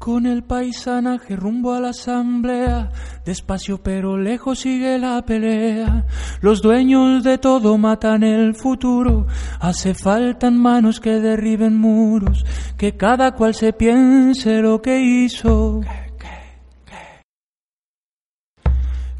Con el paisanaje rumbo a la asamblea, despacio pero lejos sigue la pelea. Los dueños de todo matan el futuro, hace falta manos que derriben muros, que cada cual se piense lo que hizo.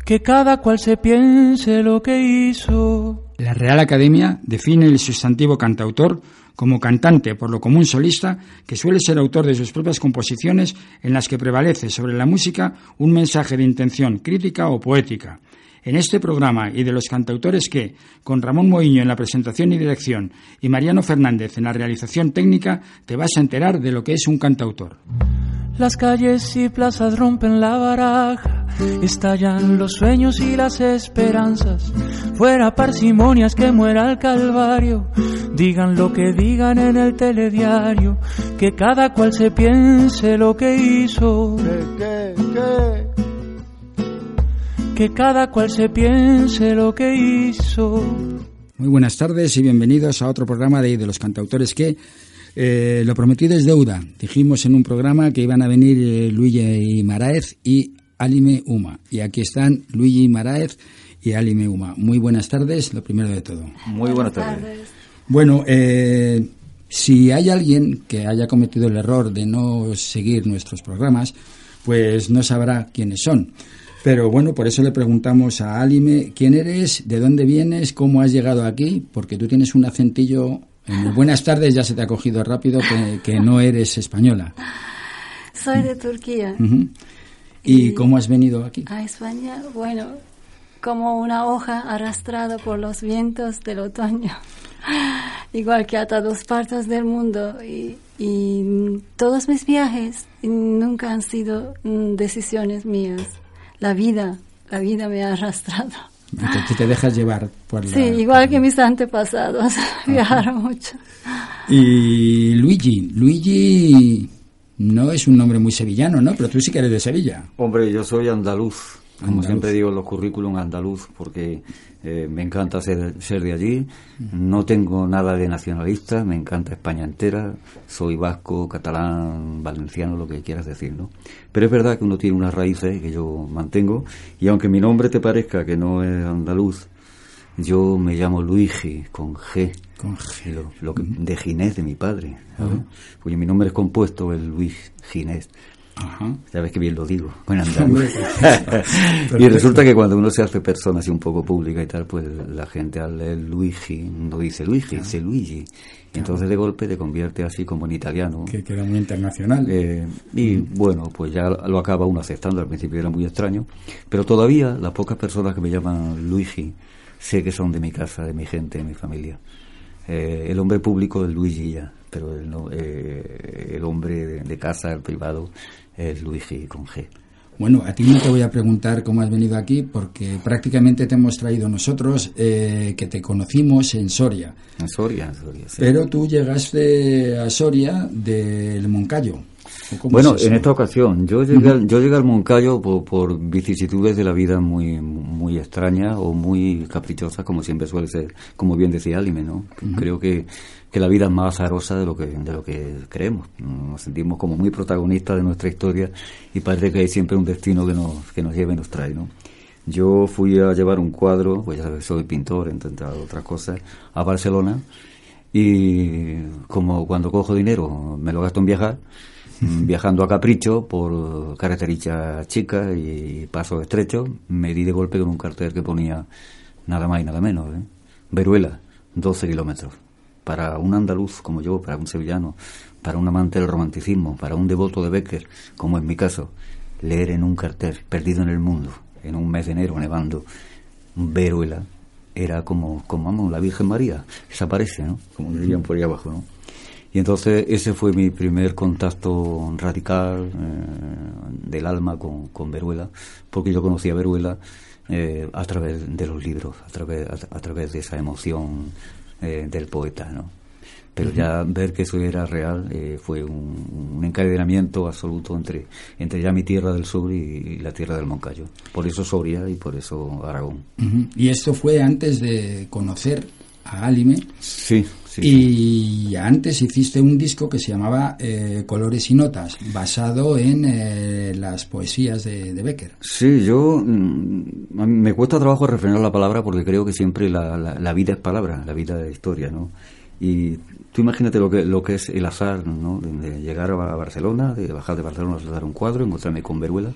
Que cada cual se piense lo que hizo. La Real Academia define el sustantivo cantautor como cantante, por lo común solista, que suele ser autor de sus propias composiciones en las que prevalece sobre la música un mensaje de intención crítica o poética. En este programa y de los cantautores que, con Ramón Moiño en la presentación y dirección y Mariano Fernández en la realización técnica, te vas a enterar de lo que es un cantautor. Las calles y plazas rompen la baraja, estallan los sueños y las esperanzas. Fuera parsimonias que muera el calvario, digan lo que digan en el telediario, que cada cual se piense lo que hizo. Que cada cual se piense lo que hizo. Muy buenas tardes y bienvenidos a otro programa de, de los cantautores que eh, lo prometido es deuda. Dijimos en un programa que iban a venir eh, Luigi Maraez y Alime Uma. Y aquí están Luigi Maraez y Alime Uma. Muy buenas tardes, lo primero de todo. Muy buenas tardes. Bueno, eh, si hay alguien que haya cometido el error de no seguir nuestros programas, pues no sabrá quiénes son. Pero bueno, por eso le preguntamos a Alime quién eres, de dónde vienes, cómo has llegado aquí, porque tú tienes un acentillo buenas tardes ya se te ha cogido rápido que, no eres española. Soy de Turquía. ¿Y, cómo has venido aquí? A España, bueno, como una hoja arrastrada por los vientos del otoño. Igual que a todas partes del mundo. Y, y todos mis viajes nunca han sido mm, decisiones mías. La vida, la vida me ha arrastrado. Tú te dejas llevar por la... Sí, igual que mis antepasados, viajaron mucho. Y Luigi, Luigi no es un nombre muy sevillano, ¿no? Pero tú sí que eres de Sevilla. Hombre, yo soy andaluz, como siempre digo los currículum andaluz, porque eh, me encanta ser, ser de allí, no tengo nada de nacionalista, me encanta España entera, soy vasco, catalán, valenciano, lo que quieras decir, ¿no? Pero es verdad que uno tiene unas raíces que yo mantengo, y aunque mi nombre te parezca que no es andaluz, yo me llamo Luigi, con G. Con G. Lo, que, de Ginés, de mi padre. Porque mi nombre es compuesto, el Luis Ginés. Ajá. Ya ves que bien lo digo, con y resulta que cuando uno se hace persona así un poco pública y tal, pues la gente al leer Luigi no dice Luigi, dice Luigi. Y entonces de golpe te convierte así como en italiano. Que queda muy internacional. Eh, y bueno, pues ya lo acaba uno aceptando. Al principio era muy extraño. Pero todavía las pocas personas que me llaman Luigi sé que son de mi casa, de mi gente, de mi familia. Eh, el hombre público es Luigi ya, pero el, eh, el hombre de, de, casa, el privado, es Luigi con G. Bueno, a ti no te voy a preguntar cómo has venido aquí, porque prácticamente te hemos traído nosotros, eh, que te conocimos en Soria. En Soria, en Soria, sí. Pero tú llegaste a Soria del Moncayo. Bueno, en esta ocasión, yo llegué, al, yo llegué al Moncayo por, vicisitudes de la vida muy muy extrañas o muy caprichosas, como siempre suele ser, como bien decía Alime, ¿no? Creo que, que la vida es más azarosa de lo que de lo que creemos. Nos sentimos como muy protagonistas de nuestra historia y parece que hay siempre un destino que nos, que nos lleva y nos trae, ¿no? Yo fui a llevar un cuadro, pues ya sabes, soy pintor, entre otras cosas, a Barcelona y como cuando cojo dinero me lo gasto en viajar, viajando a capricho por carreteritas chicas y pasos estrechos, me di de golpe con un cartel que ponía nada más y nada menos, ¿eh? Veruela, 12 kilómetros. Para un andaluz como yo, para un sevillano, para un amante del romanticismo, para un devoto de Becker, como en mi caso, leer en un cartel, perdido en el mundo, en un mes de enero nevando, Veruela, era como, como vamos, la Virgen María, desaparece, ¿no? Como dirían por ahí abajo, ¿no? Y entonces ese fue mi primer contacto radical eh, del alma con, con Veruela, porque yo conocía a Veruela eh, a través de los libros, a través, a, través de esa emoción eh, del poeta, ¿no? Pero ya ver que eso era real fue un, encadenamiento absoluto entre, entre ya mi tierra del sur y, la tierra del Moncayo. Por eso Soria y por eso Aragón. Y esto fue antes de conocer a Alime. Sí, y antes hiciste un disco que se llamaba eh, Colores y Notas, basado en eh, las poesías de, Becker. Sí, yo mm, me cuesta trabajo refrenar la palabra porque creo que siempre la, la, vida es palabra, la vida es historia, ¿no? Y tú imagínate lo que, lo que es el azar, ¿no? De llegar a Barcelona, de bajar de Barcelona a dar un cuadro, encontrarme con Veruela,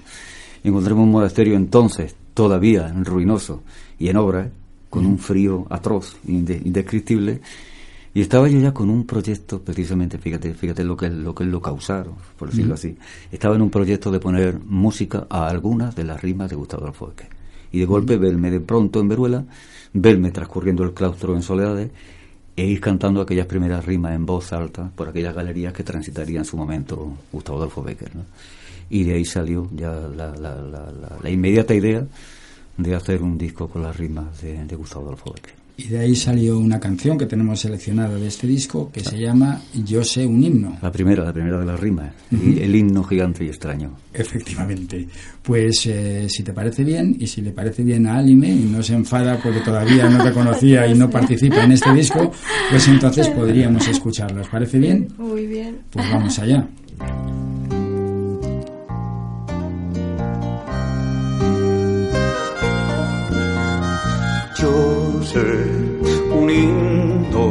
encontrarme un monasterio entonces todavía ruinoso y en obra, con un frío atroz, indescriptible, y estaba yo ya con un proyecto, precisamente, fíjate, fíjate lo que, lo que es lo causaron, por decirlo así. Estaba en un proyecto de poner música a algunas de las rimas de Gustavo Adolfo Y de golpe verme de pronto en Veruela, verme transcurriendo el claustro en soledades e ir cantando aquellas primeras rimas en voz alta por aquellas galerías que transitaría en su momento Gustavo Adolfo Becker. Y de ahí salió ya la, la, la, la, inmediata idea de hacer un disco con las rimas de, de Gustavo Adolfo Becker. Y de ahí salió una canción que tenemos seleccionada de este disco que se llama Yo sé un himno. La primera, la primera de las rimas. El himno gigante y extraño. Efectivamente. Pues eh, si te parece bien y si le parece bien a Alime y no se enfada porque todavía no te conocía y no participa en este disco, pues entonces podríamos escucharlo. ¿Os parece bien? Muy bien. Pues vamos allá. Un himno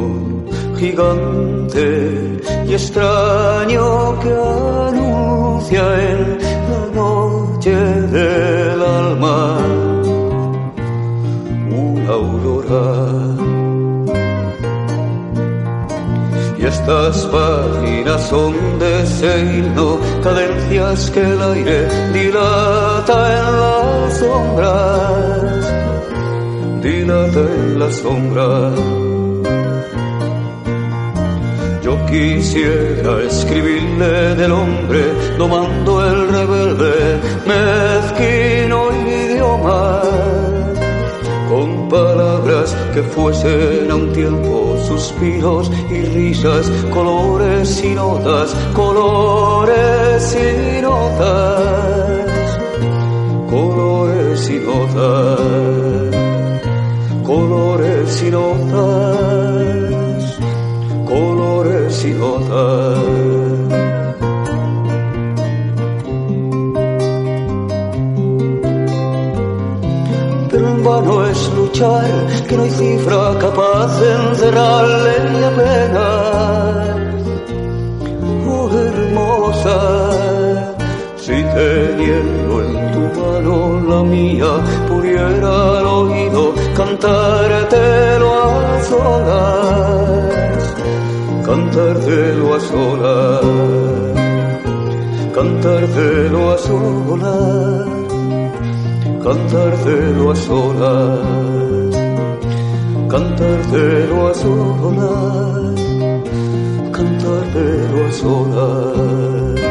gigante y extraño que anuncia en la noche del alma una aurora. Y estas páginas son de ese himno, cadencias que el aire dilata en las sombras en la sombra. Yo quisiera escribirle del hombre, domando el rebelde, mezquino idioma, con palabras que fuesen a un tiempo suspiros y risas, colores y notas, colores y notas, colores y notas colores y notas, colores y notas. Pero en vano es luchar, que no hay cifra capaz de encerrarle la pena. Oh hermosa, si teniendo la mía pudiera al oído cantártelo a solas, cantártelo a solas, cantártelo a solas, cantártelo a solas, cantártelo a solas, cantártelo a solas.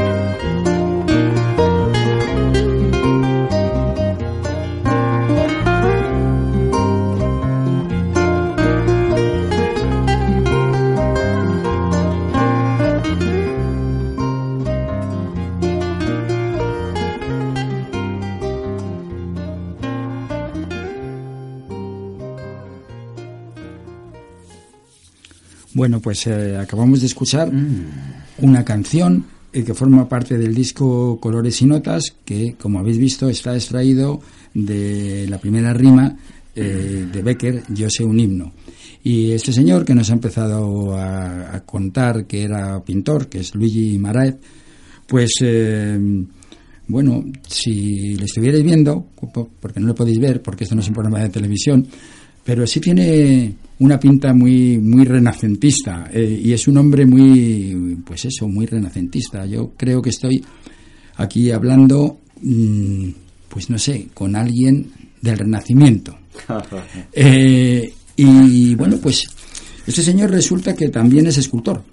Bueno, pues eh, acabamos de escuchar mm. una canción eh, que forma parte del disco Colores y Notas, que, como habéis visto, está extraído de la primera rima eh, de Becker, Yo sé un himno. Y este señor que nos ha empezado a, contar que era pintor, que es Luigi Maraez, pues, bueno, si lo estuvierais viendo, porque no lo podéis ver, porque esto no es un programa de televisión, pero sí tiene una pinta muy muy renacentista eh, y es un hombre muy pues eso muy renacentista. Yo creo que estoy aquí hablando mm, pues no sé con alguien del renacimiento. Eh, y bueno pues este señor resulta que también es escultor.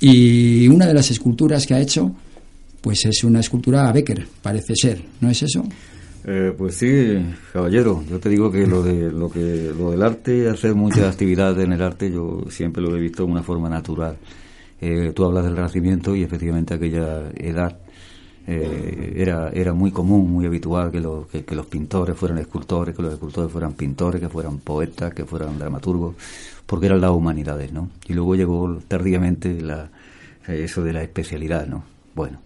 Y una de las esculturas que ha hecho, pues es una escultura a Becker, parece ser, ¿no es eso? Eh, pues sí, caballero. Yo te digo que lo de lo que lo del arte, hacer muchas actividades en el arte, yo siempre lo he visto de una forma natural. Eh, tú hablas del Renacimiento y efectivamente aquella edad eh, era era muy común, muy habitual que, los que, los pintores fueran escultores, que los escultores fueran pintores, que fueran poetas, que fueran dramaturgos, porque eran las humanidades, ¿no? Y luego llegó tardíamente la, eso de la especialidad, ¿no? Bueno.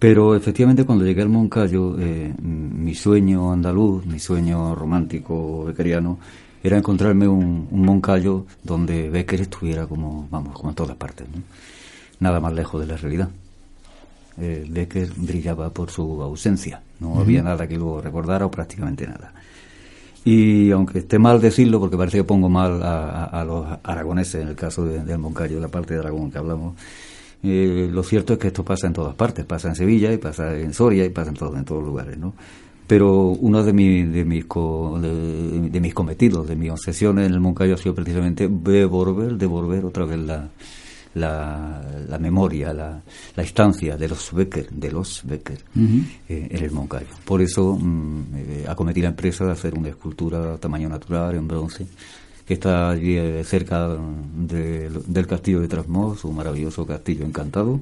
Pero efectivamente cuando llegué al Moncayo, eh, mi sueño andaluz, mi sueño romántico bequeriano, era encontrarme un, Moncayo donde Becker estuviera como, vamos, como en todas partes, nada más lejos de la realidad. Eh, Becker brillaba por su ausencia, no había nada que lo recordara o prácticamente nada. Y aunque esté mal decirlo, porque parece que pongo mal a, los aragoneses en el caso del Moncayo, la parte de Aragón que hablamos, eh, lo cierto es que esto pasa en todas partes, pasa en Sevilla y pasa en Soria y pasa en, todo, en todos lugares, ¿no? Pero uno de, de, mis de, mis cometidos, de mis obsesiones en el Moncayo ha sido precisamente devolver, devolver otra vez la, la, memoria, la, la, instancia de los Becker, de los Becker eh, en el Moncayo. Por eso mm, eh, acometí la empresa de hacer una escultura a tamaño natural en bronce que está allí eh, cerca del castillo de Trasmoz, un maravilloso castillo encantado.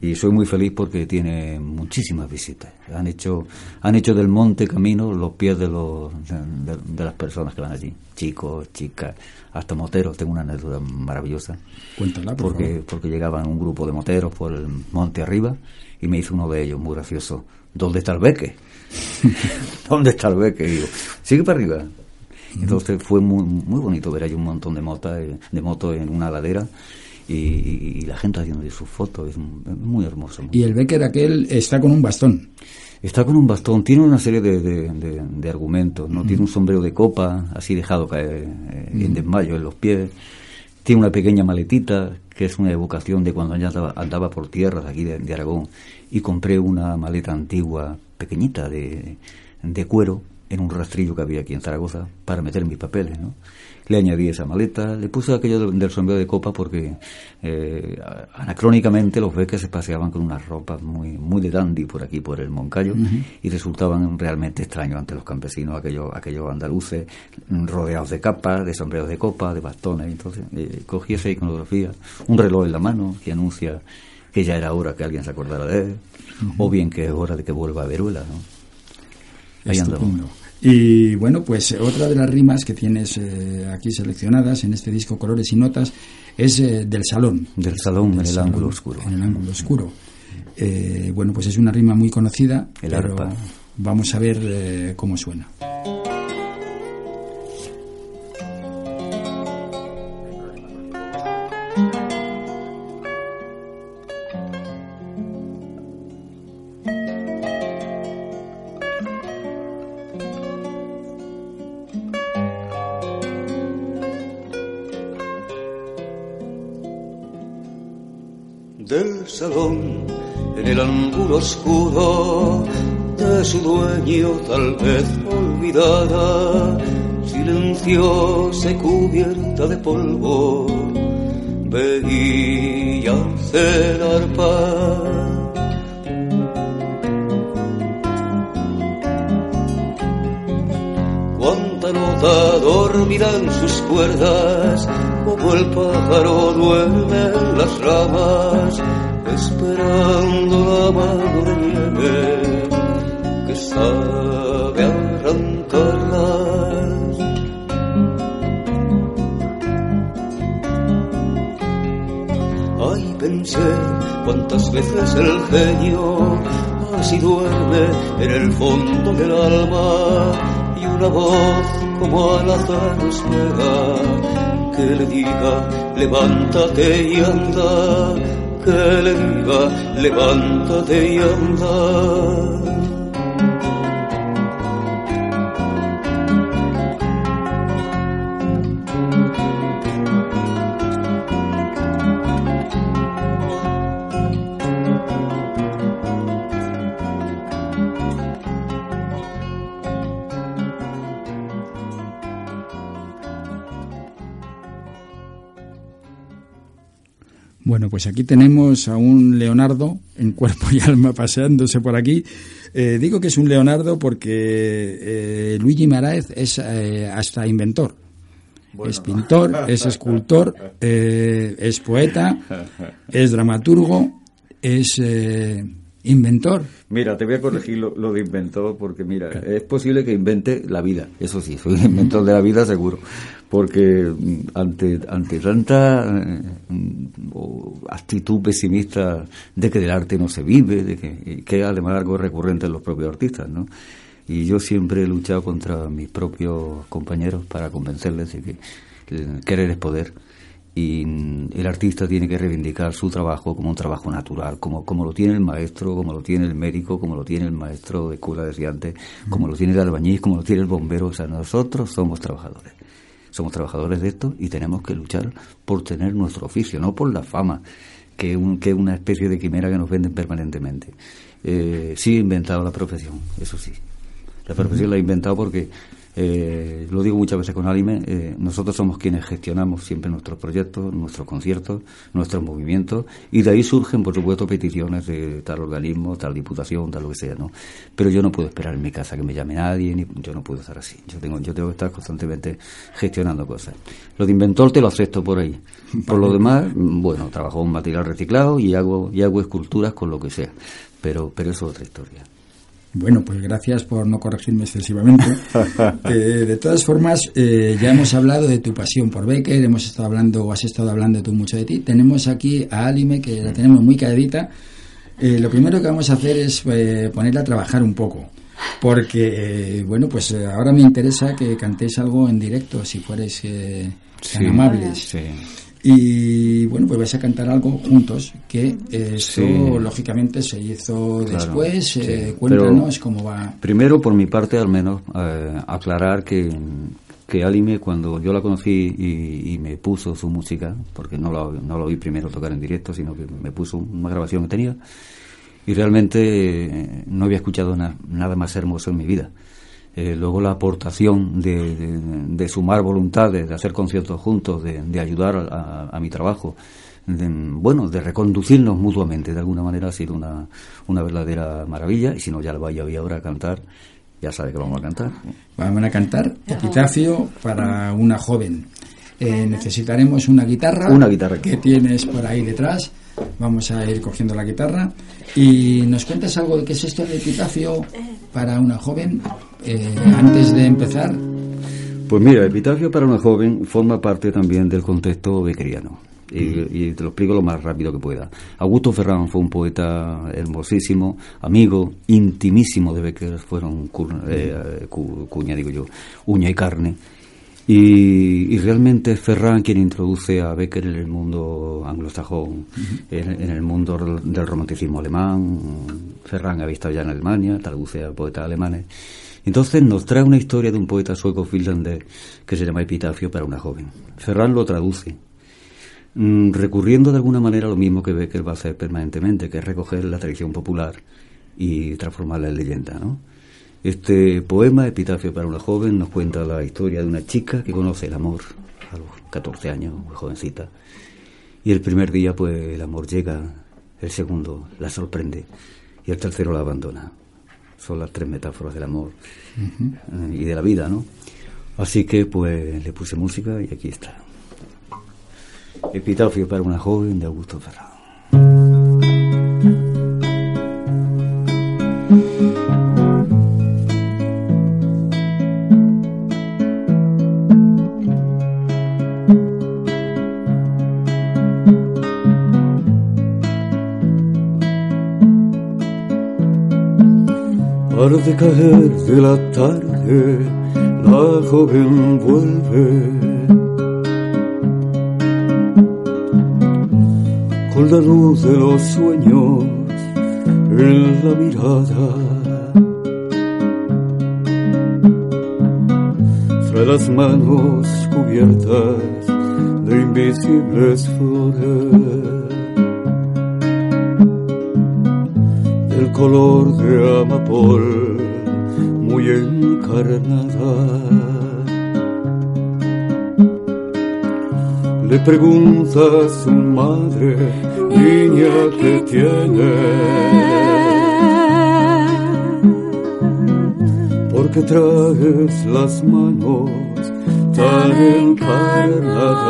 Y soy muy feliz porque tiene muchísimas visitas. Han hecho, han hecho del monte camino los pies de, los, de, las personas que van allí. Chicos, chicas, hasta moteros. Tengo una anécdota maravillosa. Cuéntala, porque, porque llegaban un grupo de moteros por el monte arriba y me hizo uno de ellos, muy gracioso. ¿Dónde está el beque? ¿Dónde está el beque? Y digo, sigue para arriba. Entonces fue muy, muy bonito ver ahí un montón de motos eh, de moto en una ladera y, la gente haciendo sus fotos, es muy hermoso. Y el Becker aquel está con un bastón. Está con un bastón, tiene una serie de, de, argumentos, ¿no? Tiene un sombrero de copa, así dejado caer eh, en desmayo en los pies. Tiene una pequeña maletita, que es una evocación de cuando andaba, andaba por tierras aquí de, Aragón. Y compré una maleta antigua, pequeñita, de, de cuero, en un rastrillo que había aquí en Zaragoza para meter mis papeles, ¿no? Le añadí esa maleta, le puse aquello del, sombrero de copa porque eh, anacrónicamente los beques se paseaban con unas ropas muy muy de dandy por aquí, por el Moncayo, y resultaban realmente extraños ante los campesinos, aquellos, aquellos andaluces rodeados de capas, de sombreros de copa, de bastones. Entonces eh, cogí esa iconografía, un reloj en la mano que anuncia que ya era hora que alguien se acordara de él, o bien que es hora de que vuelva a Veruela, ¿no? Y bueno, pues otra de las rimas que tienes eh, aquí seleccionadas en este disco Colores y Notas es eh, del salón. Del salón en el ángulo oscuro. En el ángulo oscuro. Eh, bueno, pues es una rima muy conocida. El arpa. Vamos a ver cómo suena. Tal vez olvidada, silenciosa y cubierta de polvo, veía hacer fondo del alma y una voz como al azar espera que le diga levántate y anda que le diga, levántate y anda. Bueno, pues aquí tenemos a un Leonardo en cuerpo y alma paseándose por aquí. Eh, digo que es un Leonardo porque eh, Luigi Maraez es eh, hasta inventor. es pintor, es escultor, es poeta, es dramaturgo, es inventor. Mira, te voy a corregir lo, de inventor porque, mira, es posible que invente la vida. Eso sí, soy inventor de la vida seguro. Porque mm, ante, ante tanta mm, actitud pesimista de que del arte no se vive, de que, que además algo recurrente en los propios artistas, ¿no? Y yo siempre he luchado contra mis propios compañeros para convencerles de que querer es poder y el artista tiene que reivindicar su trabajo como un trabajo natural, como, como lo tiene el maestro, como lo tiene el médico, como lo tiene el maestro de escuela de estudiantes, como lo tiene el albañil, como lo tiene el bombero. O sea, nosotros somos trabajadores. Somos trabajadores de esto y tenemos que luchar por tener nuestro oficio, no por la fama, que, un, que es una especie de quimera que nos venden permanentemente. Eh, sí he inventado la profesión, eso sí. La profesión la he inventado porque eh, lo digo muchas veces con Alime, eh, nosotros somos quienes gestionamos siempre nuestros proyectos, nuestros conciertos, nuestros movimientos, y de ahí surgen, por supuesto, peticiones de tal organismo, tal diputación, tal lo que sea, ¿no? Pero yo no puedo esperar en mi casa que me llame nadie, ni yo no puedo estar así. Yo tengo, yo tengo que estar constantemente gestionando cosas. Lo de inventor te lo acepto por ahí. Por lo demás, bueno, trabajo en material reciclado y hago, y hago esculturas con lo que sea. Pero, pero eso es otra historia. Bueno, pues gracias por no corregirme excesivamente. Eh, de todas formas, eh, ya hemos hablado de tu pasión por Becker, hemos estado hablando, o has estado hablando tú mucho de ti. Tenemos aquí a Alime, que la tenemos muy calladita. Eh, lo primero que vamos a hacer es ponerla a trabajar un poco. Porque, bueno, pues ahora me interesa que cantéis algo en directo, si fuerais tan amables. Sí. Y bueno, pues vais a cantar algo juntos, que eso lógicamente se hizo después. Eh, cuéntanos cómo va. Primero, por mi parte, al menos, eh, aclarar que, que Alime, cuando yo la conocí y, me puso su música, porque no lo, no lo vi primero tocar en directo, sino que me puso una grabación que tenía, y realmente eh, no había escuchado nada más hermoso en mi vida. Eh, luego la aportación de, sumar voluntades, de hacer conciertos juntos, de, ayudar a, mi trabajo, bueno, de reconducirnos mutuamente, de alguna manera ha sido una, una verdadera maravilla, y si no ya lo vaya ahora a cantar, ya sabe que vamos a cantar. Vamos a cantar Epitafio para una joven. Eh, necesitaremos una guitarra, una guitarra que tienes por ahí detrás. Vamos a ir cogiendo la guitarra y nos cuentas algo de qué es esto de epitafio para una joven eh, antes de empezar. Pues mira, epitafio para una joven forma parte también del contexto bequeriano. Y, te lo explico lo más rápido que pueda. Augusto Ferrán fue un poeta hermosísimo, amigo, intimísimo de Becker, fueron eh, cuña, digo yo, uña y carne y, realmente es Ferran quien introduce a Becker en el mundo anglosajón, en, el mundo del romanticismo alemán. Ferran había estado ya en Alemania, traduce a poetas alemanes. Entonces nos trae una historia de un poeta sueco finlandés que se llama Epitafio para una joven. Ferran lo traduce, mm, recurriendo de alguna manera a lo mismo que Becker va a hacer permanentemente, que es recoger la tradición popular y transformarla en leyenda, ¿no? Este poema, Epitafio para una joven, nos cuenta la historia de una chica que conoce el amor a los 14 años, muy jovencita. Y el primer día, pues el amor llega, el segundo la sorprende y el tercero la abandona. Son las tres metáforas del amor eh, y de la vida, ¿no? Así que, pues le puse música y aquí está. Epitafio para una joven de Augusto Ferrado. De caer de la tarde, la joven vuelve. Con la luz de los sueños en la mirada. Trae las manos cubiertas de invisibles flores. el color de amapol le pregunta a su madre, niña que tiene. Porque traes las manos tan encarnadas.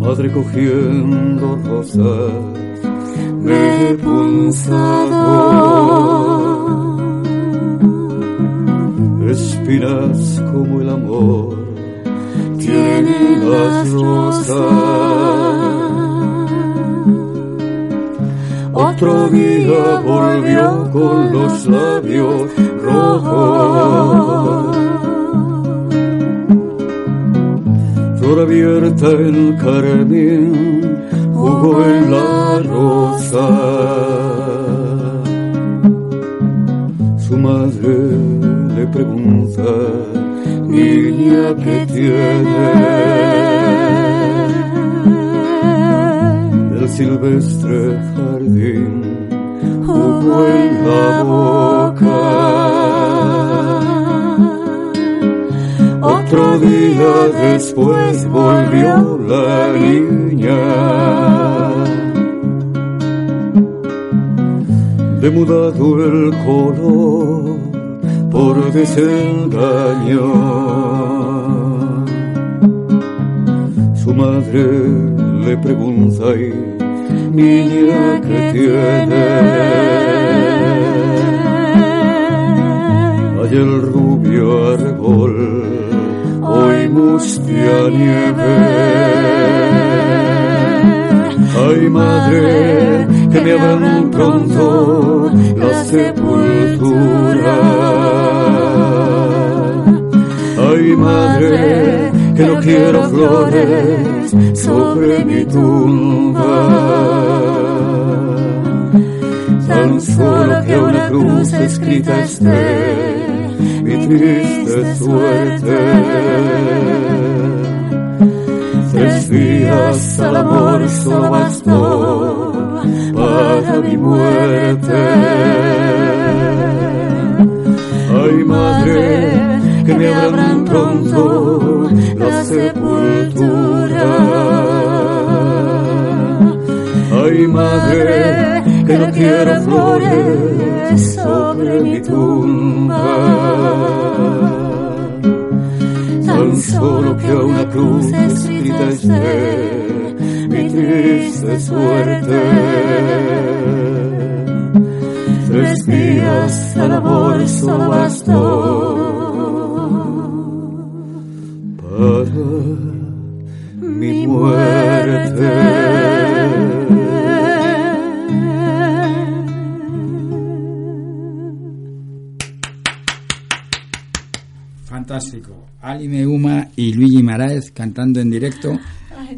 Madre cogiendo rosas, me he espinas como el amor tiene las rosas. Otro día volvió con los labios rojos. Flor abierta el carmín jugó en la rosa. Su madre le pregunta, niña que tiene. El silvestre jardín jugó en la boca. Otro día después volvió la niña. demudado el color por desengaño. Su madre le pregunta y niña que tiene. Hay el rubio árbol, hoy mustia nieve. Ay madre, que me abran pronto la sepultura. Ay madre, que no quiero flores sobre mi tumba. Tan solo que una cruz escrita esté mi triste suerte. Días al amor solo bastó para mi muerte. Ay madre, que me abran pronto la sepultura. Ay madre, que no quiero flores sobre mi tumba. Solo que una cruz escrita esté mi triste suerte. Tres días al amor solo bastó para mi muerte. Fantástico. Ali Luigi Maraez cantando en directo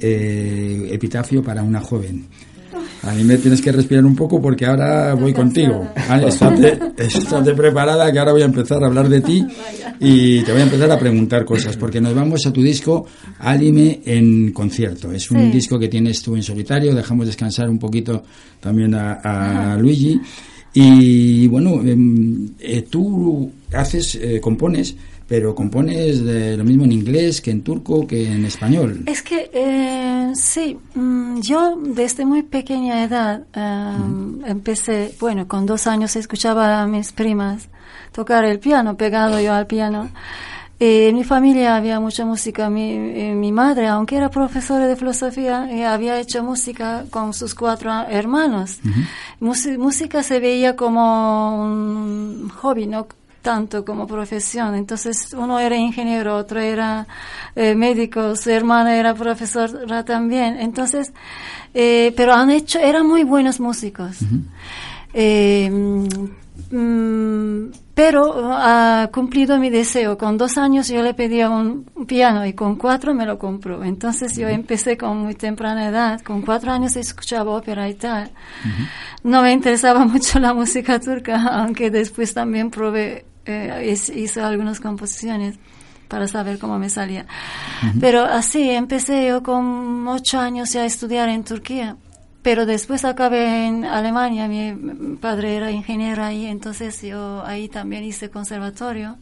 eh, Epitafio para una joven. A mí me tienes que respirar un poco porque ahora voy contigo. Estate, estate, preparada que ahora voy a empezar a hablar de ti y te voy a empezar a preguntar cosas porque nos vamos a tu disco Alime en concierto. Es un Sí. disco que tienes tú en solitario. Dejamos descansar un poquito también a, a Luigi. Y bueno, em, eh, tú haces, eh, compones, pero compones de lo mismo en inglés que en turco que en español. Es que eh, sí, mm, yo desde muy pequeña edad eh, empecé, bueno, con dos años escuchaba a mis primas tocar el piano, pegado yo al piano. Eh, en mi familia había mucha música. Mi, eh, mi madre, aunque era profesora de filosofía, eh, había hecho música con sus cuatro hermanos. Música se veía como un hobby, no tanto como profesión. Entonces, uno era ingeniero, otro era eh, médico, su hermana era profesora también. Entonces, eh, pero han hecho, eran muy buenos músicos. Eh, mm, pero ha cumplido mi deseo. Con dos años yo le pedía un piano y con cuatro me lo compró. Entonces yo empecé con muy temprana edad. Con cuatro años escuchaba ópera y tal. No me interesaba mucho la música turca, aunque después también probé, eh, hice algunas composiciones para saber cómo me salía. Pero así empecé yo con ocho años ya a estudiar en Turquía. Pero después acabé en Alemania, mi padre era ingeniero ahí, entonces yo ahí también hice conservatorio.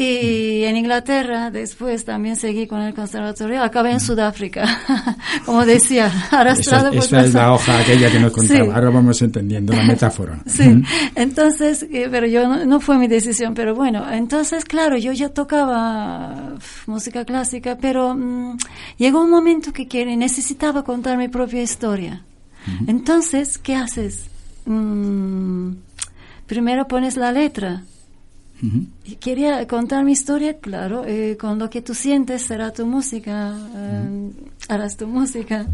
Y en Inglaterra, después también seguí con el conservatorio, acabé en Sudáfrica, como decía, arrastrado esa, por es la hoja aquella que nos contaba, ahora vamos entendiendo la metáfora. Sí, entonces, eh, pero yo no, fue mi decisión, pero bueno, entonces, claro, yo ya tocaba música clásica, pero mm, llegó un momento que, que necesitaba contar mi propia historia. Entonces, ¿qué haces? Mm, primero pones la letra Quería contar mi historia, claro, eh, con lo que tú sientes será tu música, eh, harás tu música,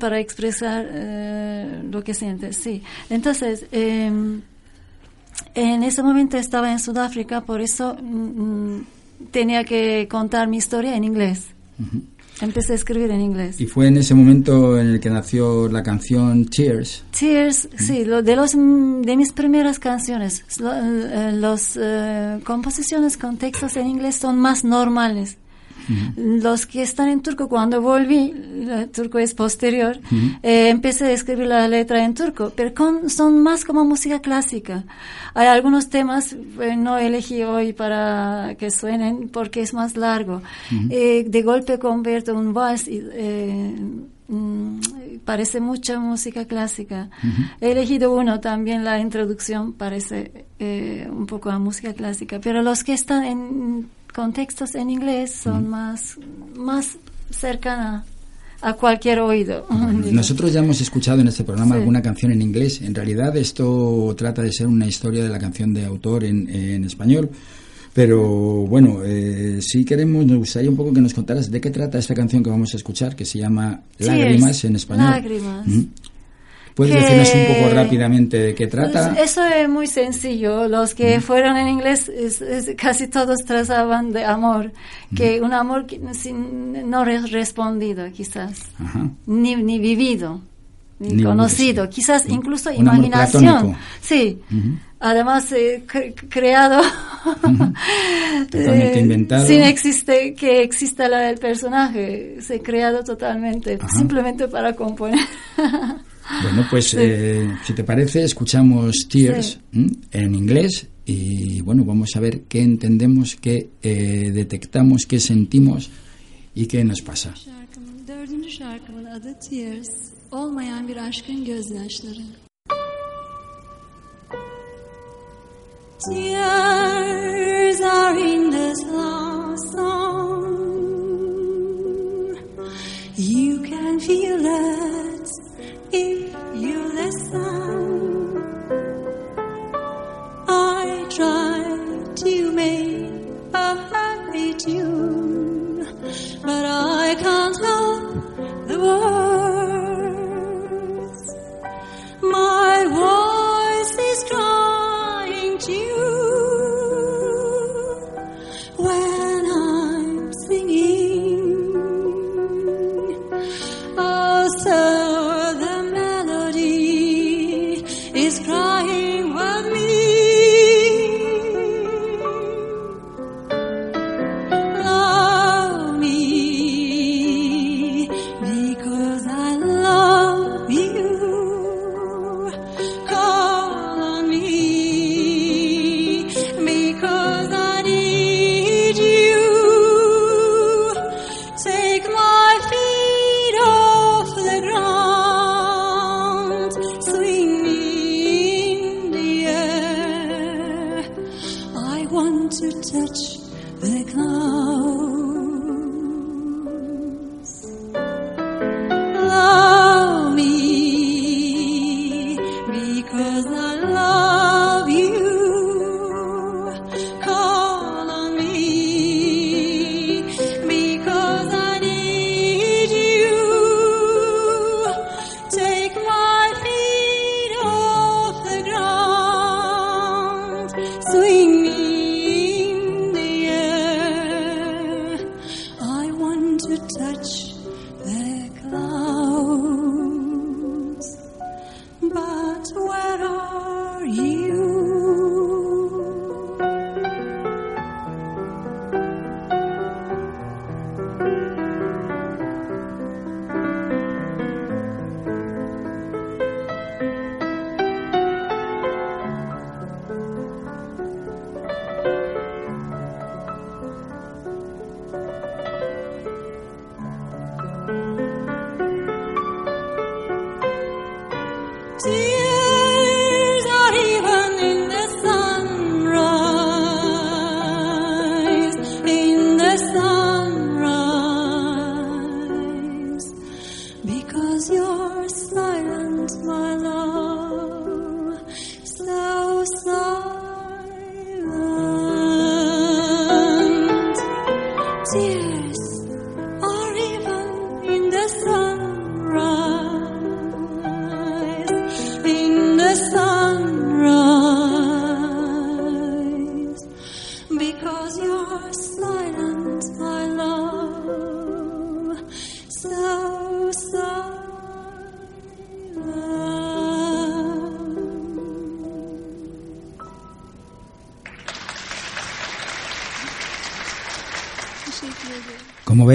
para expresar eh, lo que sientes, sí. Entonces, em, en ese momento estaba en Sudáfrica, por eso mm, mm, tenía que contar mi historia en inglés. Empecé a escribir en inglés. Y fue en ese momento en el que nació la canción Tears. Tears, sí, lo, de, los, de mis primeras canciones. Las eh, composiciones con textos en inglés son más normales. Los que están en turco, cuando volví, el turco es posterior, eh, empecé a escribir la letra en turco, pero son más como música clásica. Hay algunos temas, eh, no elegí hoy para que suenen porque es más largo. Eh, de golpe convierto un vals y mm, parece mucha música clásica. He elegido uno también, la introducción parece un poco a música clásica, pero los que están en contextos en inglés son más, más cercanas a cualquier oído. Nosotros ya hemos escuchado en este programa alguna canción en inglés. En realidad esto trata de ser una historia de la canción de autor en, en español. Pero bueno, eh, si queremos, nos gustaría un poco que nos contaras de qué trata esta canción que vamos a escuchar, que se llama Lágrimas en español. Lágrimas. ¿Puedes decirnos un poco rápidamente de qué trata? Pues eso es muy sencillo. Los que fueron en inglés, casi todos trazaban de amor, que un amor que, no respondido, quizás, ni, ni vivido, ni, conocido, quizás incluso imaginación. Sí. Además, eh, creado, totalmente eh, inventado. sin existe, que exista la del personaje, se creado totalmente, simplemente para componer. Bueno, pues eh, si te parece, escuchamos Tears en inglés y bueno, vamos a ver qué entendemos, qué eh, detectamos, qué sentimos y qué nos pasa. Tears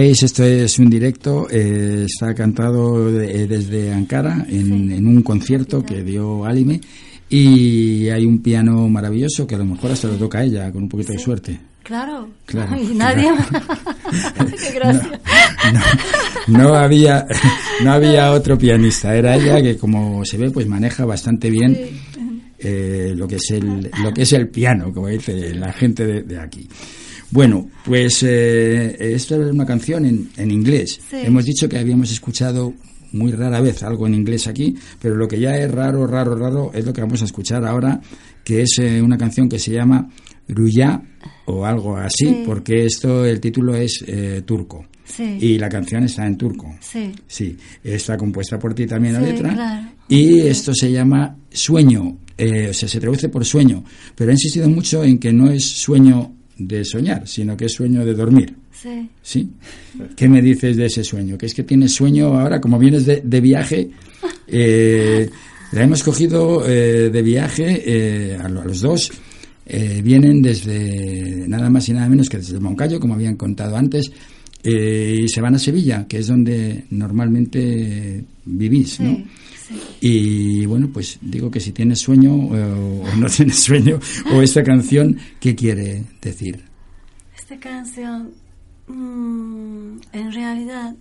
veis, esto es un directo, eh, está cantado desde Ankara en, un concierto que dio Alime y hay un piano maravilloso que a lo mejor hasta lo toca ella con un poquito de suerte. Claro, claro. Y nadie. Qué gracia. No, había, no había otro pianista, era ella que como se ve pues maneja bastante bien eh, lo que es el lo que es el piano, como dice la gente de aquí. Bueno, pues eh, esta es una canción en, en inglés. Hemos dicho que habíamos escuchado muy rara vez algo en inglés aquí, pero lo que ya es raro, raro, raro es lo que vamos a escuchar ahora, que es eh, una canción que se llama Ruya o algo así, porque esto, el título es eh, turco. Y la canción está en turco. Sí. Sí. Está compuesta por ti también la letra. Y esto se llama Sueño. o sea, se traduce por sueño. Pero he insistido mucho en que no es sueño de soñar, sino que es sueño de dormir. Sí. ¿Sí? ¿Qué me dices de ese sueño? Que es que tienes sueño ahora, como vienes de, viaje, eh, la hemos cogido eh, de viaje eh, a, los dos. vienen desde nada más y nada menos que desde Moncayo, como habían contado antes, y se van a Sevilla, que es donde normalmente vivís, ¿no? Y bueno, pues digo que si tienes sueño o no tienes sueño, o esta canción, ¿qué quiere decir? Esta canción, mm, en realidad,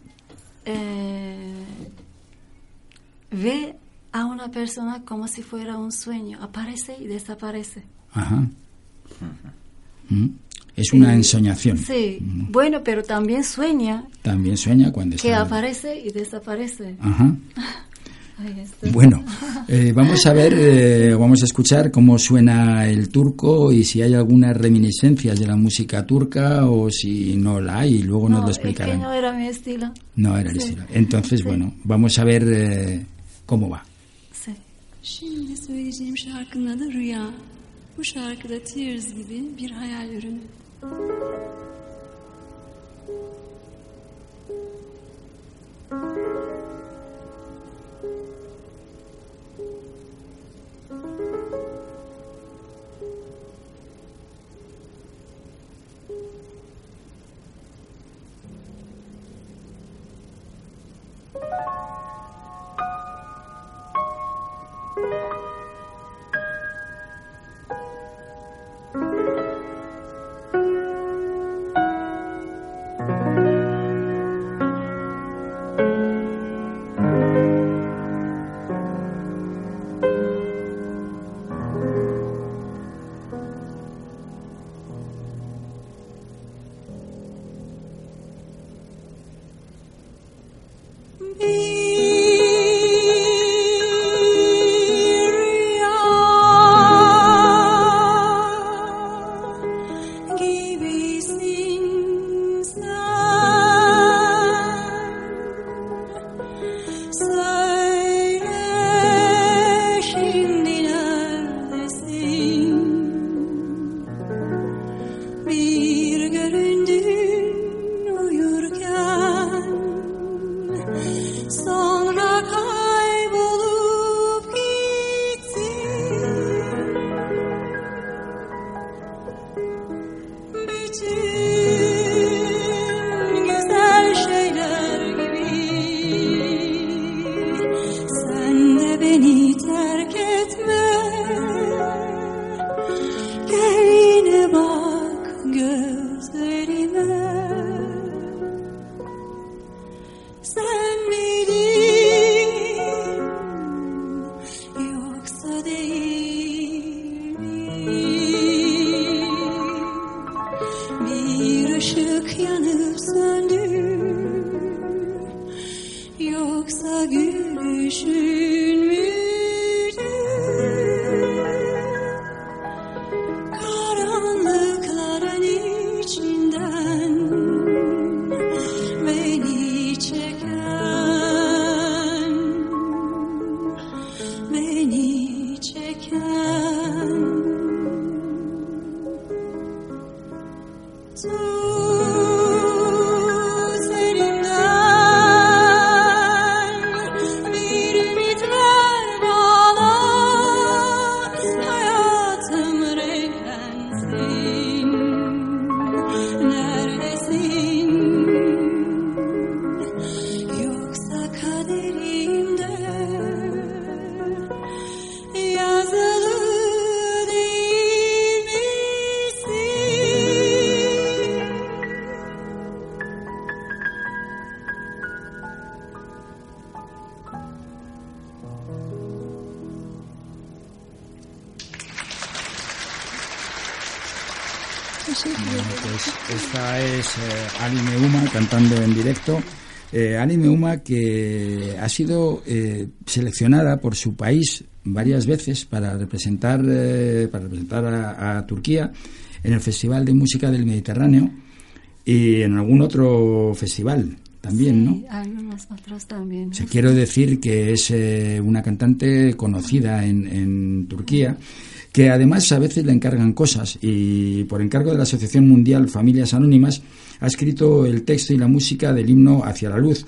eh, ve a una persona como si fuera un sueño, aparece y desaparece. Ajá. Mm. Es una ensoñación. Sí, bueno, pero también sueña. También sueña cuando Que aparece y desaparece. Ajá. Bueno, eh, vamos a ver, eh, vamos a escuchar cómo suena el turco y si hay algunas reminiscencias de la música turca o si no la hay, y luego no, nos lo explicarán. Es no era mi estilo. No era el estilo. Entonces, bueno, vamos a ver eh, cómo va. Sí. thank you es eh, Ali Meuma cantando en directo. Eh, Ali Meuma que ha sido eh, seleccionada por su país varias veces para representar, eh, para representar a, a Turquía en el Festival de Música del Mediterráneo y en algún otro festival también, ¿no? Sí, algunos otros también. O sea, quiero decir que es una cantante conocida en, en Turquía, que además a veces le encargan cosas y por encargo de la Asociación Mundial Familias Anónimas ha escrito el texto y la música del himno Hacia la Luz,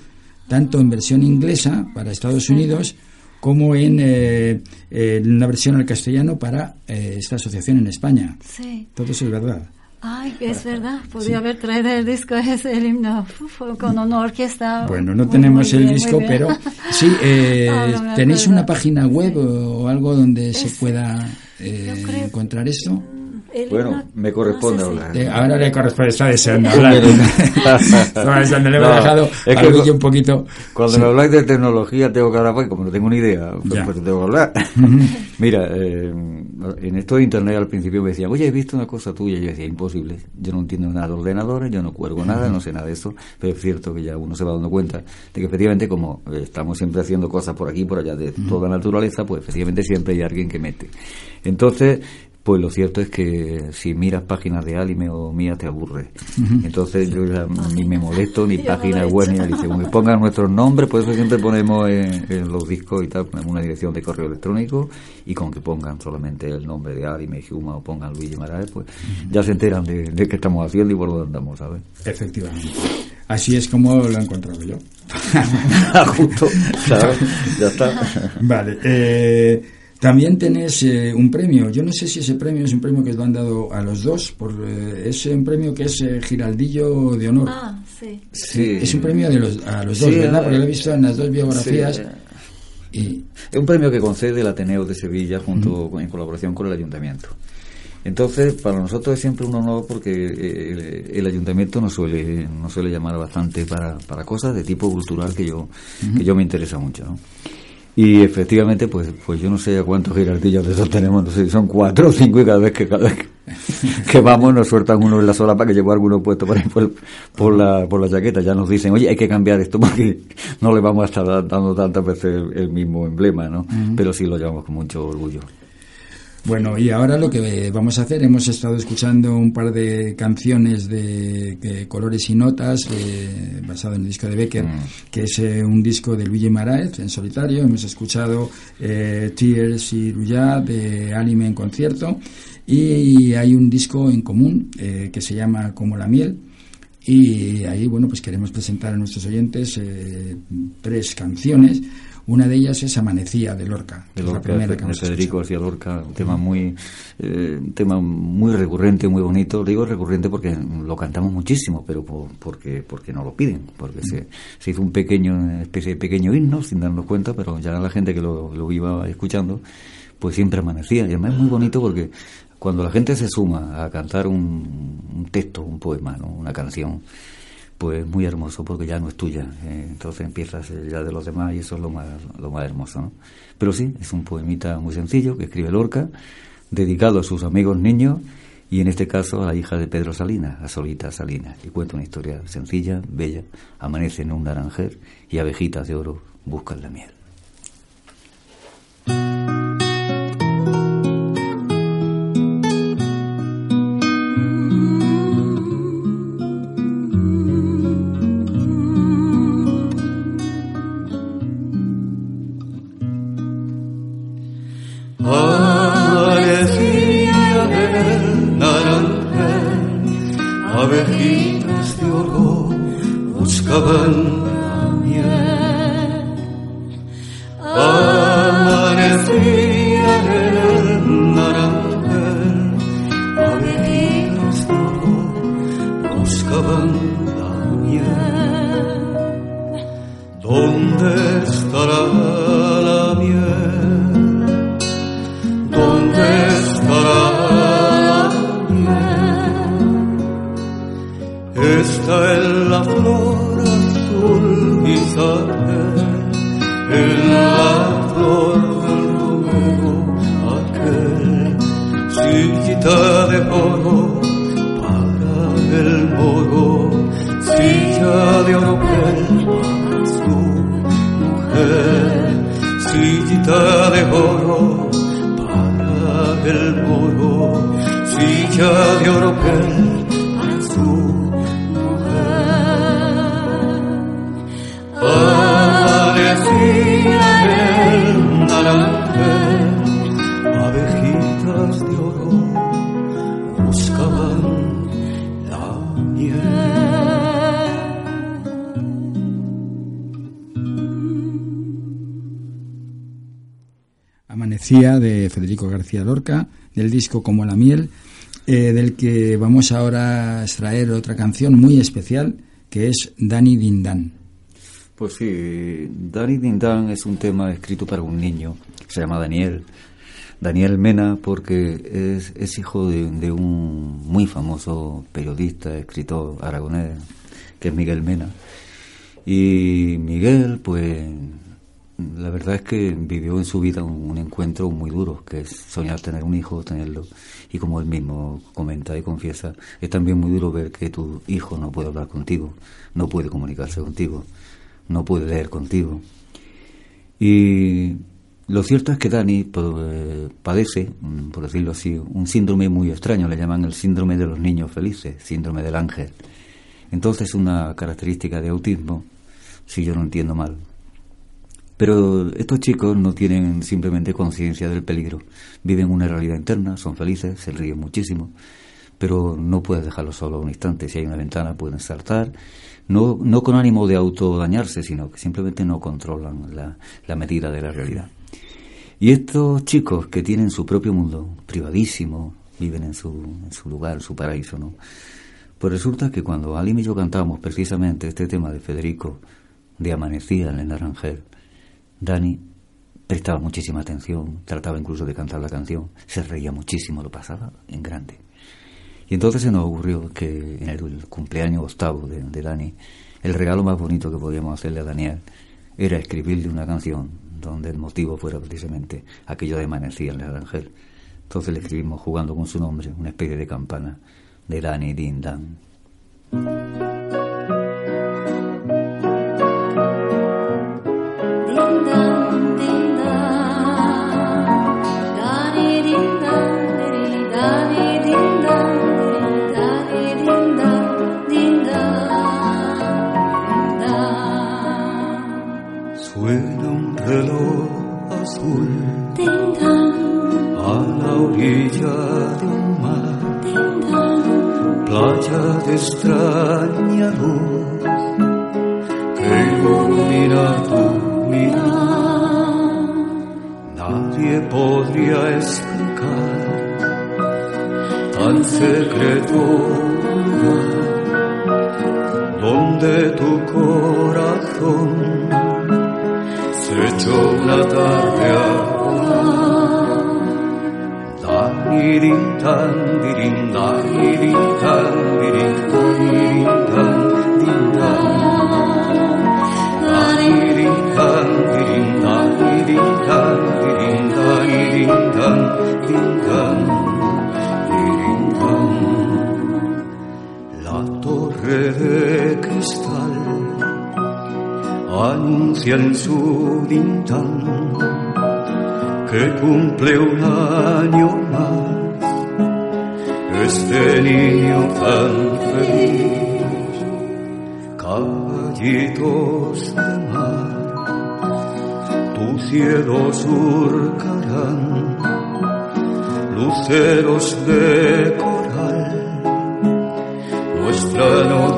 tanto en versión inglesa para Estados Unidos como en, eh, en una versión al castellano para eh, esta asociación en España. Sí. Todo eso es verdad. Ay, es verdad. Podría haber traído el disco ese, el himno, con una orquesta. Bueno, no tenemos el disco, pero sí, eh, Ah, me ¿tenéis una página web o algo donde se pueda eh, encontrar esto? Bueno, me corresponde no sé si- hablar. Eh, ahora le corresponde, está deseando hablar. Estaba deseando, le he No, dejado es que- un poquito. Cuando Sí. me habláis de tecnología tengo que hablar, pues como no tengo ni idea, pues, pues tengo que hablar. Mira, eh, en esto de internet al principio me decían, oye, he visto una cosa tuya, y yo decía, imposible, yo no entiendo nada de ordenadores, yo no cuelgo nada, no sé nada de eso, pero es cierto que ya uno se va dando cuenta de que efectivamente como eh, estamos siempre haciendo cosas por aquí y por allá de toda naturaleza, pues efectivamente siempre hay alguien que mete. Entonces, pues lo cierto es que si miras páginas de anime o mía te aburre. Entonces yo ya ni me molesto, ni no páginas he web, ni. Dice, pongan nuestros nombres, por eso siempre ponemos en, en los discos y tal, ponemos una dirección de correo electrónico y con que pongan solamente el nombre de Anime, Huma o pongan Luigi Maraes, pues ya se enteran de, de qué estamos haciendo y por dónde andamos, ¿sabes? Efectivamente. Así es como lo he encontrado yo. Justo, ¿sabes? Ya está. Vale. eh, también tenés eh, un premio. Yo no sé si ese premio es un premio que lo han dado a los dos. Por, eh, es un premio que es eh, Giraldillo de Honor. Ah, sí. Sí. Es un premio de los, a los dos, Sí, ¿verdad? eh, Porque lo he visto en las dos biografías. Sí. Y, Es un premio que concede el Ateneo de Sevilla junto con- en colaboración con el Ayuntamiento. Entonces, para nosotros es siempre un honor porque eh, el, el ayuntamiento nos suele, nos suele llamar bastante para, para cosas de tipo cultural que yo, que yo me interesa mucho, ¿no? Y efectivamente, pues, pues yo no sé a cuántos girardillos de esos tenemos, no sé si son cuatro o cinco y cada vez que, cada vez que, vamos nos sueltan uno en la sola para que llevo alguno puesto por ahí por, por la, por la chaqueta. Ya nos dicen, oye, hay que cambiar esto porque no le vamos a estar dando tantas veces el, el mismo emblema, ¿no? Pero sí lo llevamos con mucho orgullo. Bueno, y ahora lo que vamos a hacer, hemos estado escuchando un par de canciones de, de Colores y Notas, eh, basado en el disco de Becker, que es eh, un disco de Luigi Maraez en solitario. Hemos escuchado eh, Tears y Ruyá de Anime en concierto. Y hay un disco en común eh, que se llama Como la miel. Y ahí, bueno, pues queremos presentar a nuestros oyentes eh, tres canciones. Una de ellas es Amanecía de Lorca, de es la Lorca, primera que hemos Federico. García Lorca, un tema muy, eh, un tema muy recurrente, muy bonito. Digo recurrente porque lo cantamos muchísimo, pero por- porque porque nos lo piden, porque se, se hizo un pequeño, una especie de pequeño himno sin darnos cuenta, pero ya la gente que lo, lo iba escuchando, pues siempre amanecía. Y además es muy bonito porque cuando la gente se suma a cantar un, un texto, un poema, ¿no? una canción, pues muy hermoso porque ya no es tuya. eh, entonces empiezas ya de los demás y eso es lo más, lo más hermoso. ¿no? Pero sí, es un poemita muy sencillo que escribe Lorca, dedicado a sus amigos niños y en este caso a la hija de Pedro Salinas, a Solita Salinas. Y cuenta una historia sencilla, bella. Amanece en un naranjer y abejitas de oro buscan la miel. García Lorca, del disco Como la miel, eh, del que vamos ahora a extraer otra canción muy especial que es Dani Dindan. Pues sí, Danny Dindan es un tema escrito para un niño, se llama Daniel. Daniel Mena porque es, hijo de un muy famoso periodista, escritor aragonés, que es Miguel Mena. Y Miguel, pues, la verdad es que vivió en su vida un, encuentro muy duro, que es soñar tener un hijo, tenerlo. Y como él mismo comenta y confiesa, es también muy duro ver que tu hijo no puede hablar contigo, no puede comunicarse contigo, no puede leer contigo. Y lo cierto es que Dani pues, eh, padece, mm, por decirlo así, un síndrome muy extraño, le llaman el síndrome de los niños felices, síndrome del ángel. Entonces una característica de autismo, si yo no entiendo mal. Pero estos chicos no tienen simplemente conciencia del peligro, viven una realidad interna, son felices, se ríen muchísimo, pero no puedes dejarlos solo un instante, si hay una ventana pueden saltar, no, no con ánimo de autodañarse, sino que simplemente no controlan la, la medida de la realidad. Y estos chicos que tienen su propio mundo, privadísimo, viven en su, en su lugar, su paraíso, ¿no? Pues resulta que cuando Alim y yo cantamos precisamente este tema de Federico, de Amanecía en el Naranjel, Dani prestaba muchísima atención, trataba incluso de cantar la canción, se reía muchísimo, lo pasaba en grande. Y entonces se nos ocurrió que en el cumpleaños octavo de, de Dani, el regalo más bonito que podíamos hacerle a Daniel era escribirle una canción donde el motivo fuera precisamente aquello de amanecía en el Naranjel. Entonces le escribimos jugando con su nombre, una especie de campana de Dani Din Dan. Extraña luz que ilumina tu mirar. Nadie podría explicar tan secreto lugar donde tu corazón se echó una tarde a volar. Danirin tan dirin danirin dirin de cristal anuncia en su dintan que cumple un año más este niño tan feliz. Caballitos de mar, tu cielo surcarán luceros de coral, nuestra noche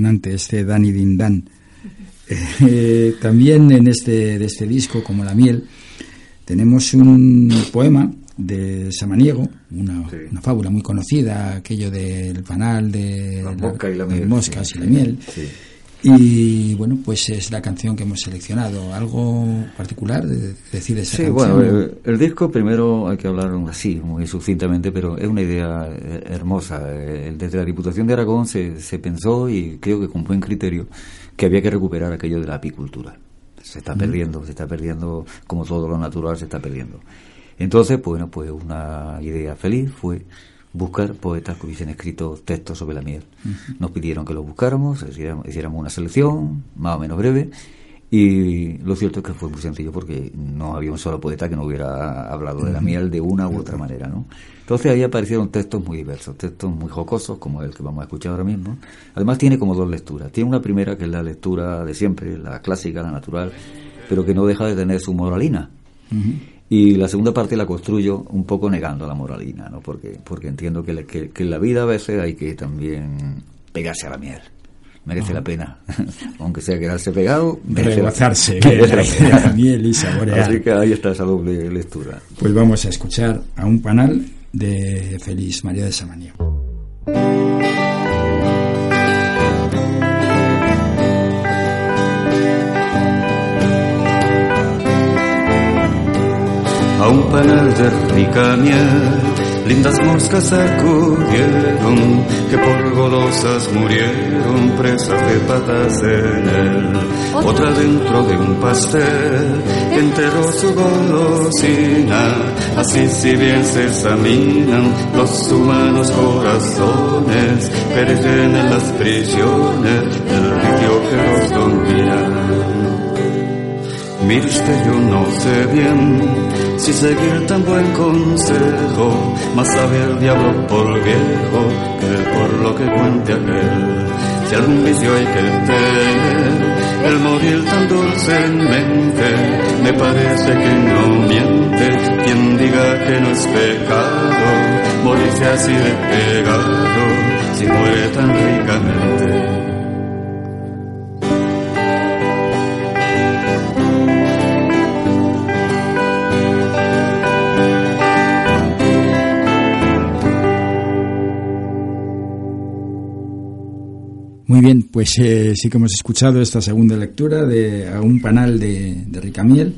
Emocionante este Dani Din Dan. Eh, también en este, de este disco, como La Miel, tenemos un poema de Samaniego, una, Sí. una fábula muy conocida, aquello del panal de La mosca y la de miel, moscas sí, y la miel. sí. Y bueno, pues es la canción que hemos seleccionado. ¿Algo particular de decir de esa Sí, canción? bueno, el, el disco primero hay que hablar así, muy sucintamente, pero es una idea eh, hermosa. Eh, Desde la Diputación de Aragón se, se pensó, y creo que con buen criterio, que había que recuperar aquello de la apicultura. Se está perdiendo, se está perdiendo, como todo lo natural se está perdiendo. Entonces, bueno, pues una idea feliz fue buscar poetas que hubiesen escrito textos sobre la miel. Nos pidieron que lo buscáramos, hiciéramos, hiciéramos una selección más o menos breve, y lo cierto es que fue muy sencillo porque no había un solo poeta que no hubiera hablado de la miel de una u otra manera, ¿no? Entonces ahí aparecieron textos muy diversos, textos muy jocosos, como el que vamos a escuchar ahora mismo. Además tiene como dos lecturas. Tiene una primera que es la lectura de siempre, la clásica, la natural, pero que no deja de tener su moralina. Y la segunda parte la construyo un poco negando la moralina, ¿no? Porque, porque entiendo que, que, que en la vida a veces hay que también pegarse a la miel. Merece la pena. Aunque sea quedarse pegado, merece la- Rebozarse la miel y saborear. Así que ahí está esa doble lectura. Pues vamos a escuchar a un panal de Feliz María de Samaniego. A un panal de rica miel. Lindas moscas acudieron, que por golosas murieron, presas de patas en él. Otra dentro de un pastel, enterró su golosina. Así si bien se examinan los humanos corazones, perecen en las prisiones del litio que los domina. Mire usted, yo no sé bien si seguir tan buen consejo, más sabe el diablo por viejo que por lo que cuente aquel. Si algún vicio hay que tener, el morir tan dulcemente, me parece que no miente quien diga que no es pecado, morirse así de pegado, si muere tan ricamente. Muy bien, pues eh, sí que hemos escuchado esta segunda lectura de a un panal de, de Ricamiel,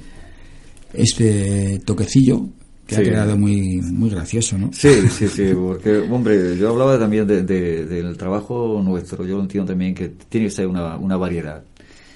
este toquecillo que ha quedado muy, muy gracioso, ¿no? Sí, sí, sí, porque, hombre, yo hablaba también de- de- del trabajo nuestro, yo lo entiendo también que tiene que ser una, una variedad.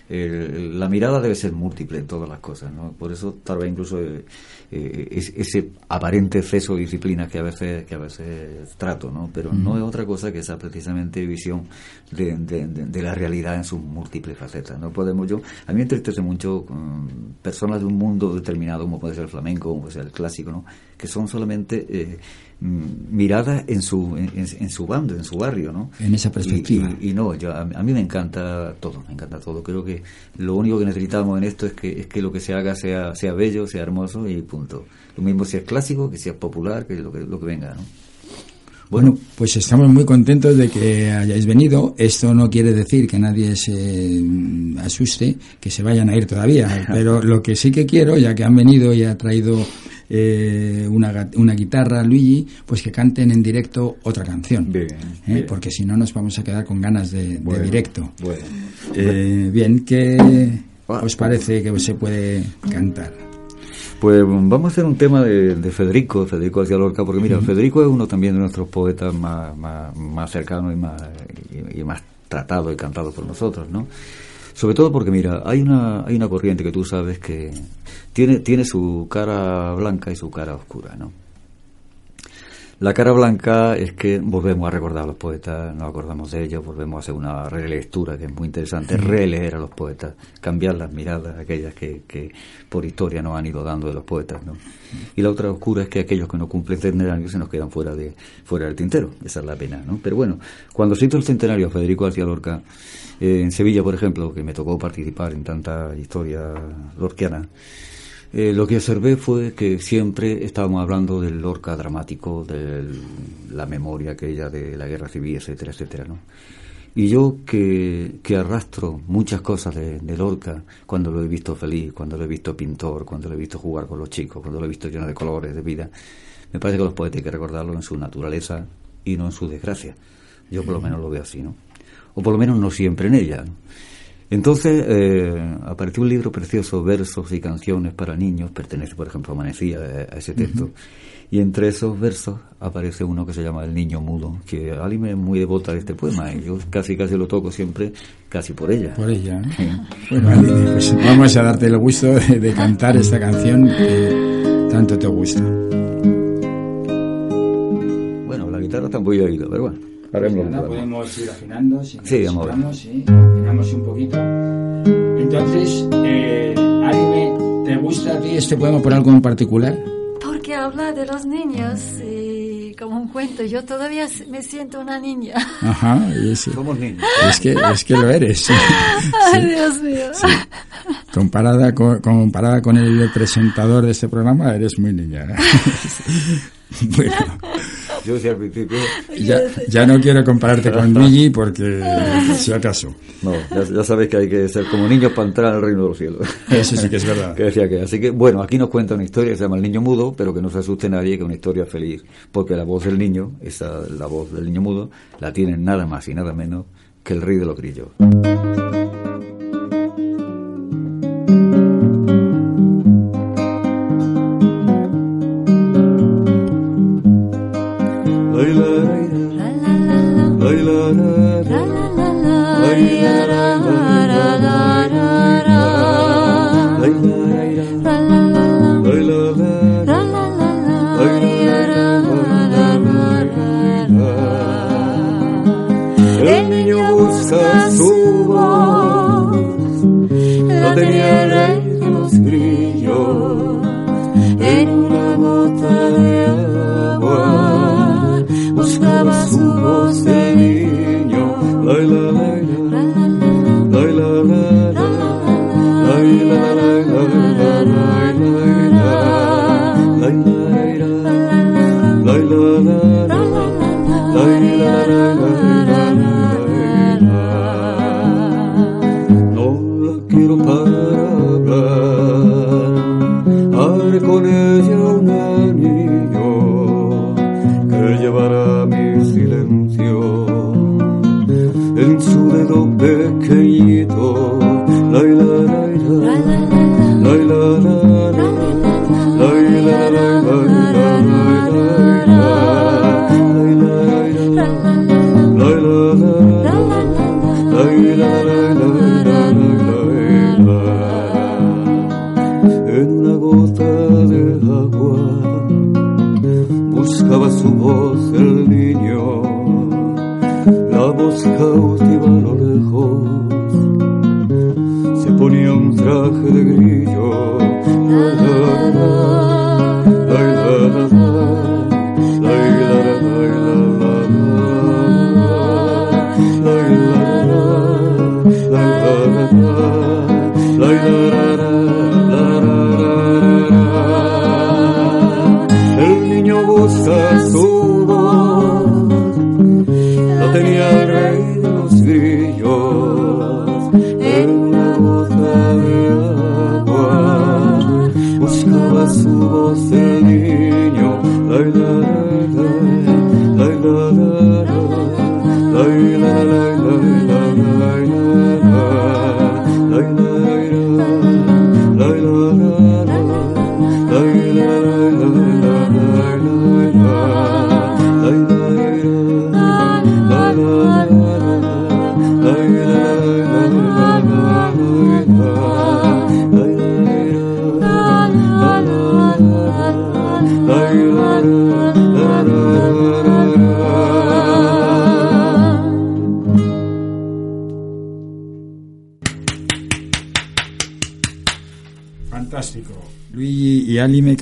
El- la mirada debe ser múltiple en todas las cosas, ¿no? Por eso tal vez incluso eh, eh, es- ese aparente exceso de disciplina que a veces que a veces trato, ¿no? Pero no es otra cosa que esa precisamente visión de, de- de- de la realidad en sus múltiples facetas. No podemos yo, a mí me entristece mucho mm, personas de un mundo determinado como puede ser el flamenco, como puede ser el clásico, ¿no? Que son solamente eh, mm, miradas en su en, su bando, en su barrio, ¿no? En esa perspectiva. Y, y no, yo, a, a mí me encanta todo, me encanta todo. Creo que lo único que necesitamos en esto es que, es que lo que se haga sea, sea bello, sea hermoso y punto. Lo mismo si es clásico, que si es popular, que lo que, lo que venga, ¿no? Bueno, pues estamos muy contentos de que hayáis venido. Esto no quiere decir que nadie se mm, asuste, que se vayan a ir todavía. Pero lo que sí que quiero, ya que han venido y ha traído eh, una, una guitarra Luigi, pues que canten en directo otra canción. Bien, ¿eh? bien. Porque si no nos vamos a quedar con ganas de, directo. Bueno. Eh, bien, ¿qué os parece que se puede cantar? Pues vamos a hacer un tema de, de Federico, de Federico García Lorca, porque mira, Federico es uno también de nuestros poetas más, más, más cercanos y más, y, y más tratados y cantados por nosotros, ¿no? Sobre todo porque, mira, hay una, hay una corriente que tú sabes que tiene, tiene su cara blanca y su cara oscura, ¿no? La cara blanca es que volvemos a recordar a los poetas, nos acordamos de ellos, volvemos a hacer una relectura que es muy interesante, releer a los poetas, cambiar las miradas, aquellas que, que por historia nos han ido dando de los poetas, ¿no? Y la otra oscura es que aquellos que no cumplen centenario se nos quedan fuera de fuera del tintero, esa es la pena, ¿no? Pero bueno, cuando se hizo el centenario a Federico García Lorca, eh, en Sevilla, por ejemplo, que me tocó participar en tanta historia lorquiana, eh, lo que observé fue que siempre estábamos hablando del Lorca dramático, de la memoria aquella de la guerra civil, etcétera, etcétera, ¿no? Y yo que, que arrastro muchas cosas de, de Lorca, cuando lo he visto feliz, cuando lo he visto pintor, cuando lo he visto jugar con los chicos, cuando lo he visto lleno de colores, de vida, me parece que los poetas hay que recordarlo en su naturaleza y no en su desgracia. Yo por lo menos lo veo así, ¿no? O por lo menos no siempre en ella. ¿no? Entonces eh, apareció un libro precioso, versos y canciones para niños, pertenece por ejemplo a Amanecía, eh, a ese texto, y entre esos versos aparece uno que se llama El Niño Mudo, que Ali me es muy devota de este poema, y yo casi casi lo toco siempre, casi por ella. Por ella. ¿eh? Bueno, Aline, pues vamos a darte el gusto de, de cantar esta canción que tanto te gusta. Bueno, la guitarra está muy oído, pero bueno, haremos que podamos. podemos ir afinando. Si Sí, necesitamos, sí, afinamos un poquito. Entonces, eh, ¿te gusta a ti este poema por algo en particular? Porque habla de los niños y como un cuento, yo todavía me siento una niña. Ajá, es, Somos niños. es que, es que lo eres. Ay, Dios mío. Comparada con, comparada con el presentador de este programa, eres muy niña. bueno, Yo decía al principio, ya, ya no quiero compararte con Luigi porque, si acaso, no, ya, ya sabéis que hay que ser como niños para entrar al reino de los cielos. eso sí que es verdad. que decía que así que bueno aquí nos cuenta una historia que se llama el niño mudo pero que no se asuste nadie que es una historia feliz porque la voz del niño esa la voz del niño mudo la tiene nada más y nada menos que el rey de los grillos Maria. La voz cautiva a lo lejos, se ponía un traje de grillo. La,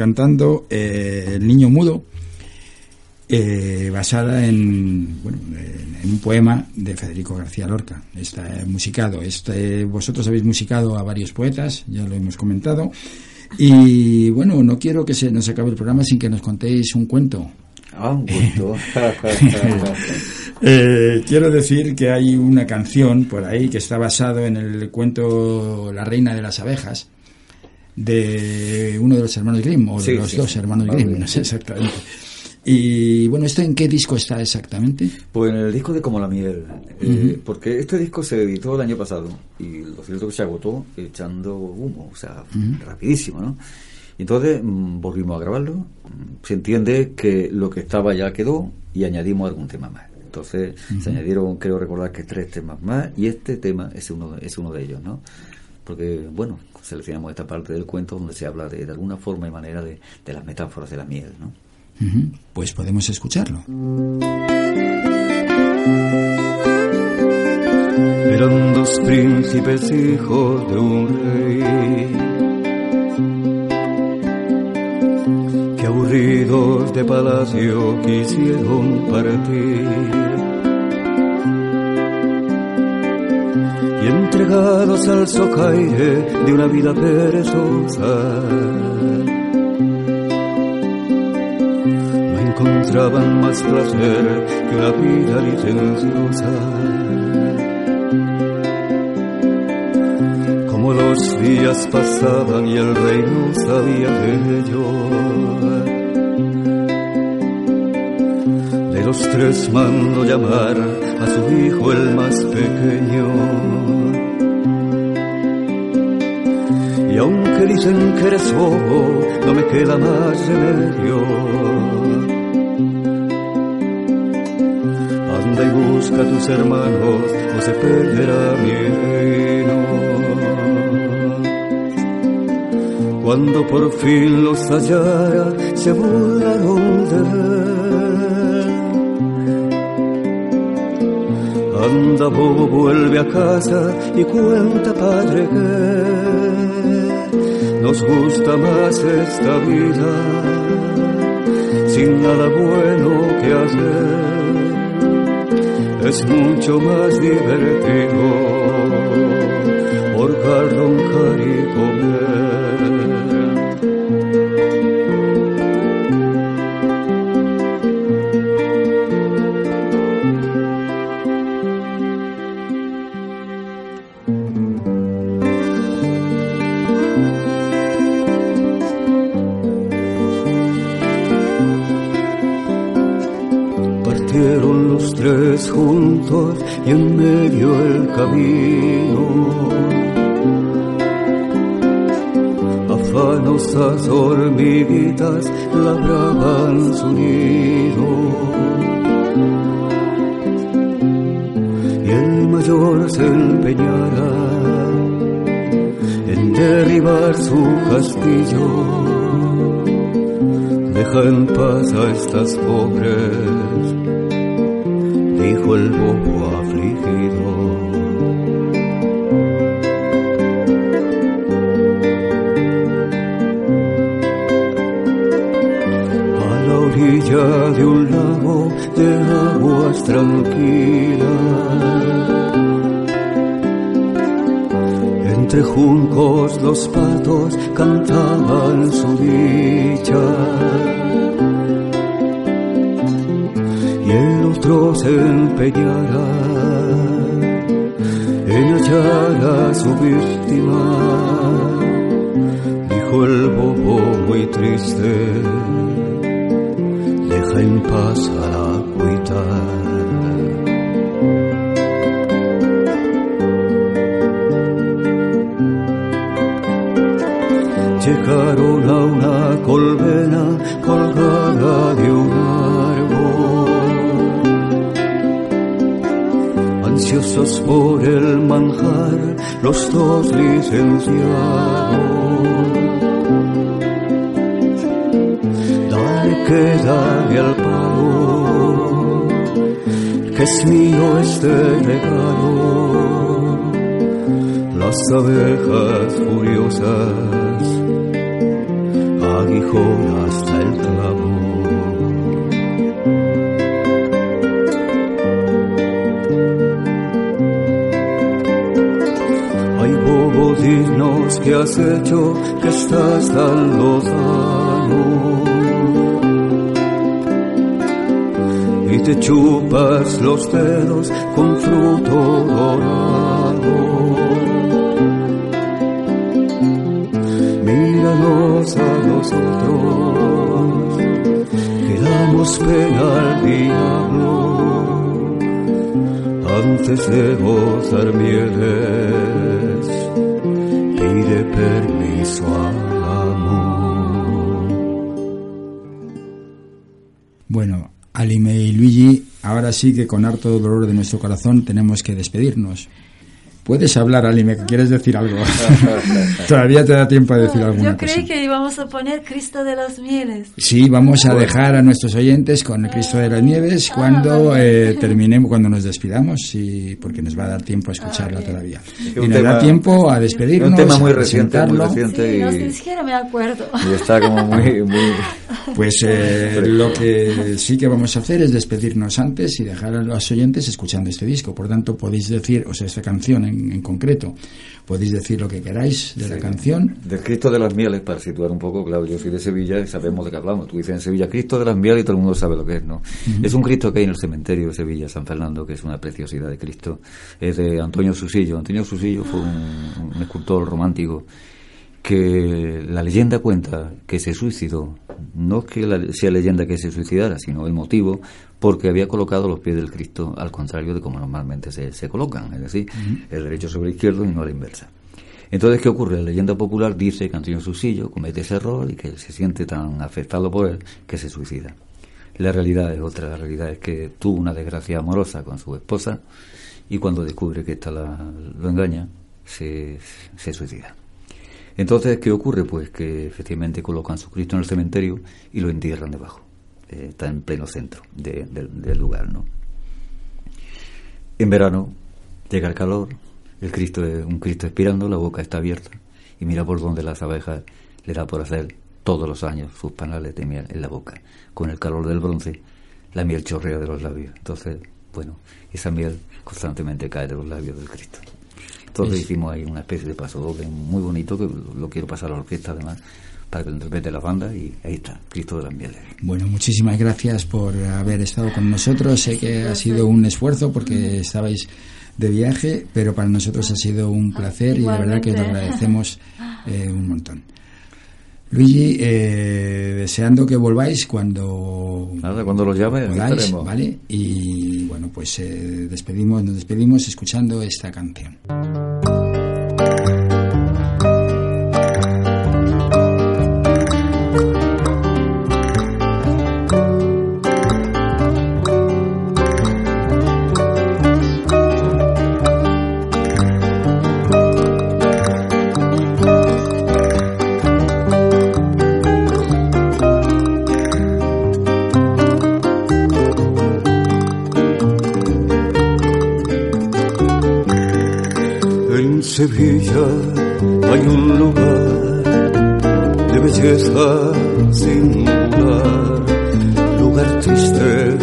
cantando eh, El niño mudo, eh, basada en, bueno, en, un poema de Federico García Lorca. Está musicado. Este, vosotros habéis musicado a varios poetas, ya lo hemos comentado. Y bueno, no quiero que se nos acabe el programa sin que nos contéis un cuento. Ah, un gusto. Eh, quiero decir que hay una canción por ahí que está basado en el cuento La reina de las abejas de uno de los hermanos Grimm o de Sí, los sí, dos hermanos Vale. Grimm, no sé exactamente. Y bueno, ¿esto en qué disco está exactamente? Pues en el disco de Como la miel, eh, porque este disco se editó el año pasado y lo cierto es que se agotó echando humo, o sea, rapidísimo, ¿no? Entonces mm, volvimos a grabarlo, mm, se entiende que lo que estaba ya quedó y añadimos algún tema más. Entonces se añadieron, creo recordar que tres temas más y este tema es uno, es uno de ellos, ¿no? Porque, bueno, seleccionamos esta parte del cuento donde se habla de, de alguna forma y manera de, de las metáforas de la miel, ¿no? Ujú, Pues podemos escucharlo. Eran dos príncipes hijos de un rey que aburridos de palacio quisieron partir entregados al socaire de una vida perezosa no encontraban más placer que una vida licenciosa. Como los días pasaban y el rey no sabía de ello. Los tres mando llamar a su hijo el más pequeño. Y aunque dicen que eres bobo, no me queda más remedio. Anda y busca a tus hermanos o se perderá mi reino. Cuando por fin los hallara, se burlaron de él. Anda bobo, vuelve a casa y cuenta padre que nos gusta más esta vida sin nada bueno que hacer es mucho más divertido horcar, roncar y comer. Y en medio el camino. Afanosas hormiguitas labraban su nido. Y el mayor se empeñara en derribar su castillo. Deja en paz a estas pobres, dijo el bobo afligido. A la orilla de un lago de aguas tranquilas. Entre juncos los patos cantaban su dicha. Y el otro se empeñara en hallar a su víctima, dijo el bobo muy triste, deja en paz a la cuita. Llegaron a una por el manjar, los dos licenciados. Dale que dale al pavo, que es mío este regalo. Las abejas furiosas, aguijón hasta el clavo. Dinos que has hecho que estás tan lozano. Y te chupas los dedos con fruto dorado. Míranos a nosotros, que damos pena al diablo antes de gozar mieles, ahora sí que con harto dolor de nuestro corazón tenemos que despedirnos. Puedes hablar, Alime, que quieres decir algo. Todavía te da tiempo de decir alguna Yo creí cosa. que íbamos a poner Cristo de las Mieles. Sí, vamos a dejar a nuestros oyentes con el Cristo de las Nieves cuando Ah, eh, terminemos, cuando nos despidamos, y, porque nos va a dar tiempo a escucharla todavía. Es Y un nos da tiempo a despedirnos, un tema muy a reciente, muy reciente. Sí, no, y- siquiera me acuerdo. Y está como muy, muy... Pues eh, lo que sí que vamos a hacer es despedirnos antes y dejar a los oyentes escuchando este disco. Por tanto, podéis decir, o sea, esta canción en, en concreto, podéis decir lo que queráis de la canción. Del Cristo de las Mieles, para situar un poco, claro, yo soy de Sevilla y sabemos de qué hablamos. Tú dices en Sevilla Cristo de las Mieles y todo el mundo sabe lo que es, ¿no? Es un Cristo que hay en el cementerio de Sevilla, San Fernando, que es una preciosidad de Cristo. Es de Antonio Susillo. Antonio Susillo fue un, un escultor romántico que la leyenda cuenta que se suicidó. No es que la- sea leyenda que se suicidara, sino el motivo porque había colocado los pies del Cristo al contrario de como normalmente se, se colocan, es decir, el derecho sobre el izquierdo y no a la inversa. Entonces, ¿qué ocurre? La leyenda popular dice que Antonio Susillo comete ese error y que se siente tan afectado por él que se suicida. La realidad es otra, la realidad es que tuvo una desgracia amorosa con su esposa y cuando descubre que ésta la- lo engaña, se, se suicida. Entonces, ¿qué ocurre? Pues que efectivamente colocan su Cristo en el cementerio y lo entierran debajo. Eh, está en pleno centro de- del- del lugar, ¿no? En verano llega el calor, el Cristo es un Cristo expirando, la boca está abierta y mira por donde las abejas le da por hacer todos los años sus panales de miel en la boca. Con el calor del bronce, la miel chorrea de los labios. Entonces, bueno, esa miel constantemente cae de los labios del Cristo. Entonces Es- hicimos ahí una especie de paso doble muy bonito que lo, quiero pasar a la orquesta además para que lo interprete la banda y ahí está, Cristo de las Mieles. Bueno, muchísimas gracias por haber estado con nosotros. Sé que ha sido un esfuerzo porque estabais de viaje, pero para nosotros ha sido un placer y la verdad que os lo agradecemos eh, un montón. Luigi, eh, deseando que volváis cuando Nada, cuando los llame, podáis. ¿vale? Y bueno, pues eh, despedimos, nos despedimos escuchando esta canción. Sevilla hay un lugar de belleza singular, lugar triste,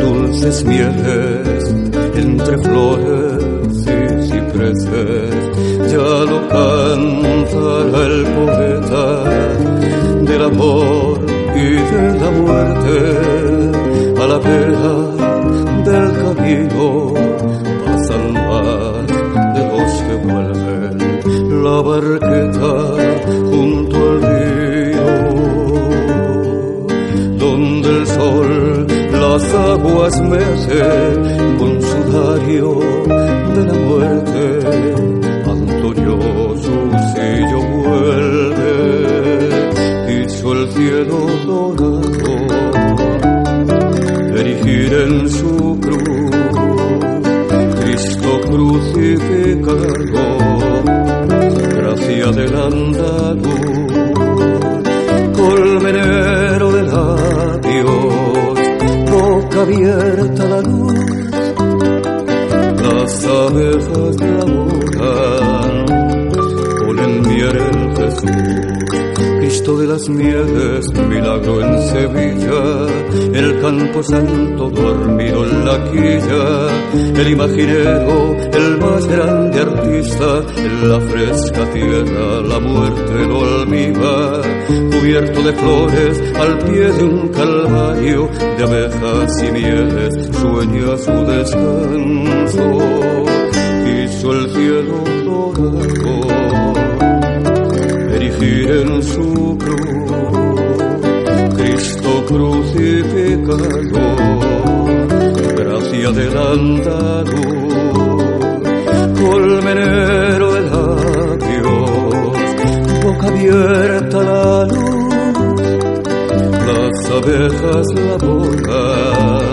dulces mieles, entre flores y cipreses, ya lo cantará el poeta del amor y de la muerte a la vera la barqueta junto al río, donde el sol las aguas mece con sudario de la muerte. Antonioso si yo vuelve, dicho el cielo dorado, erigir en su cruz, Cristo crucificado del andaluz, colmenero de labios, boca abierta la luz, las abejas laboran, ponen miel en Jesús. Cristo de las mieles, milagro en Sevilla, el campo santo dormido en la quilla, el imaginero, el más grande artista, en la fresca tierra la muerte lo cubierto de flores al pie de un calvario, de abejas y mieles, sueña su descanso, quiso el cielo dorado en su cruz, Cristo crucificado, gracia del andaluz, colmenero de labios, boca abierta la luz, las abejas laboran,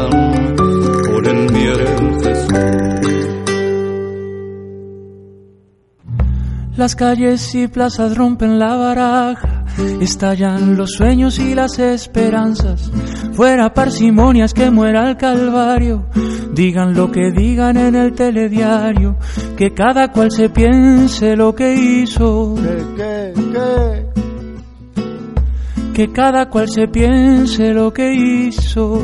Las calles y plazas rompen la baraja, estallan los sueños y las esperanzas. Fuera parsimonias que muera el calvario, digan lo que digan en el telediario, que cada cual se piense lo que hizo. Que cada cual se piense lo que hizo.